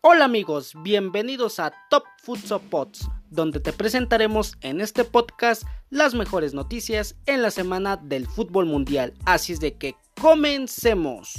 Hola amigos, bienvenidos a Top Futsal Pods, donde te presentaremos en este podcast las mejores noticias en la semana del fútbol mundial. Así es de que comencemos.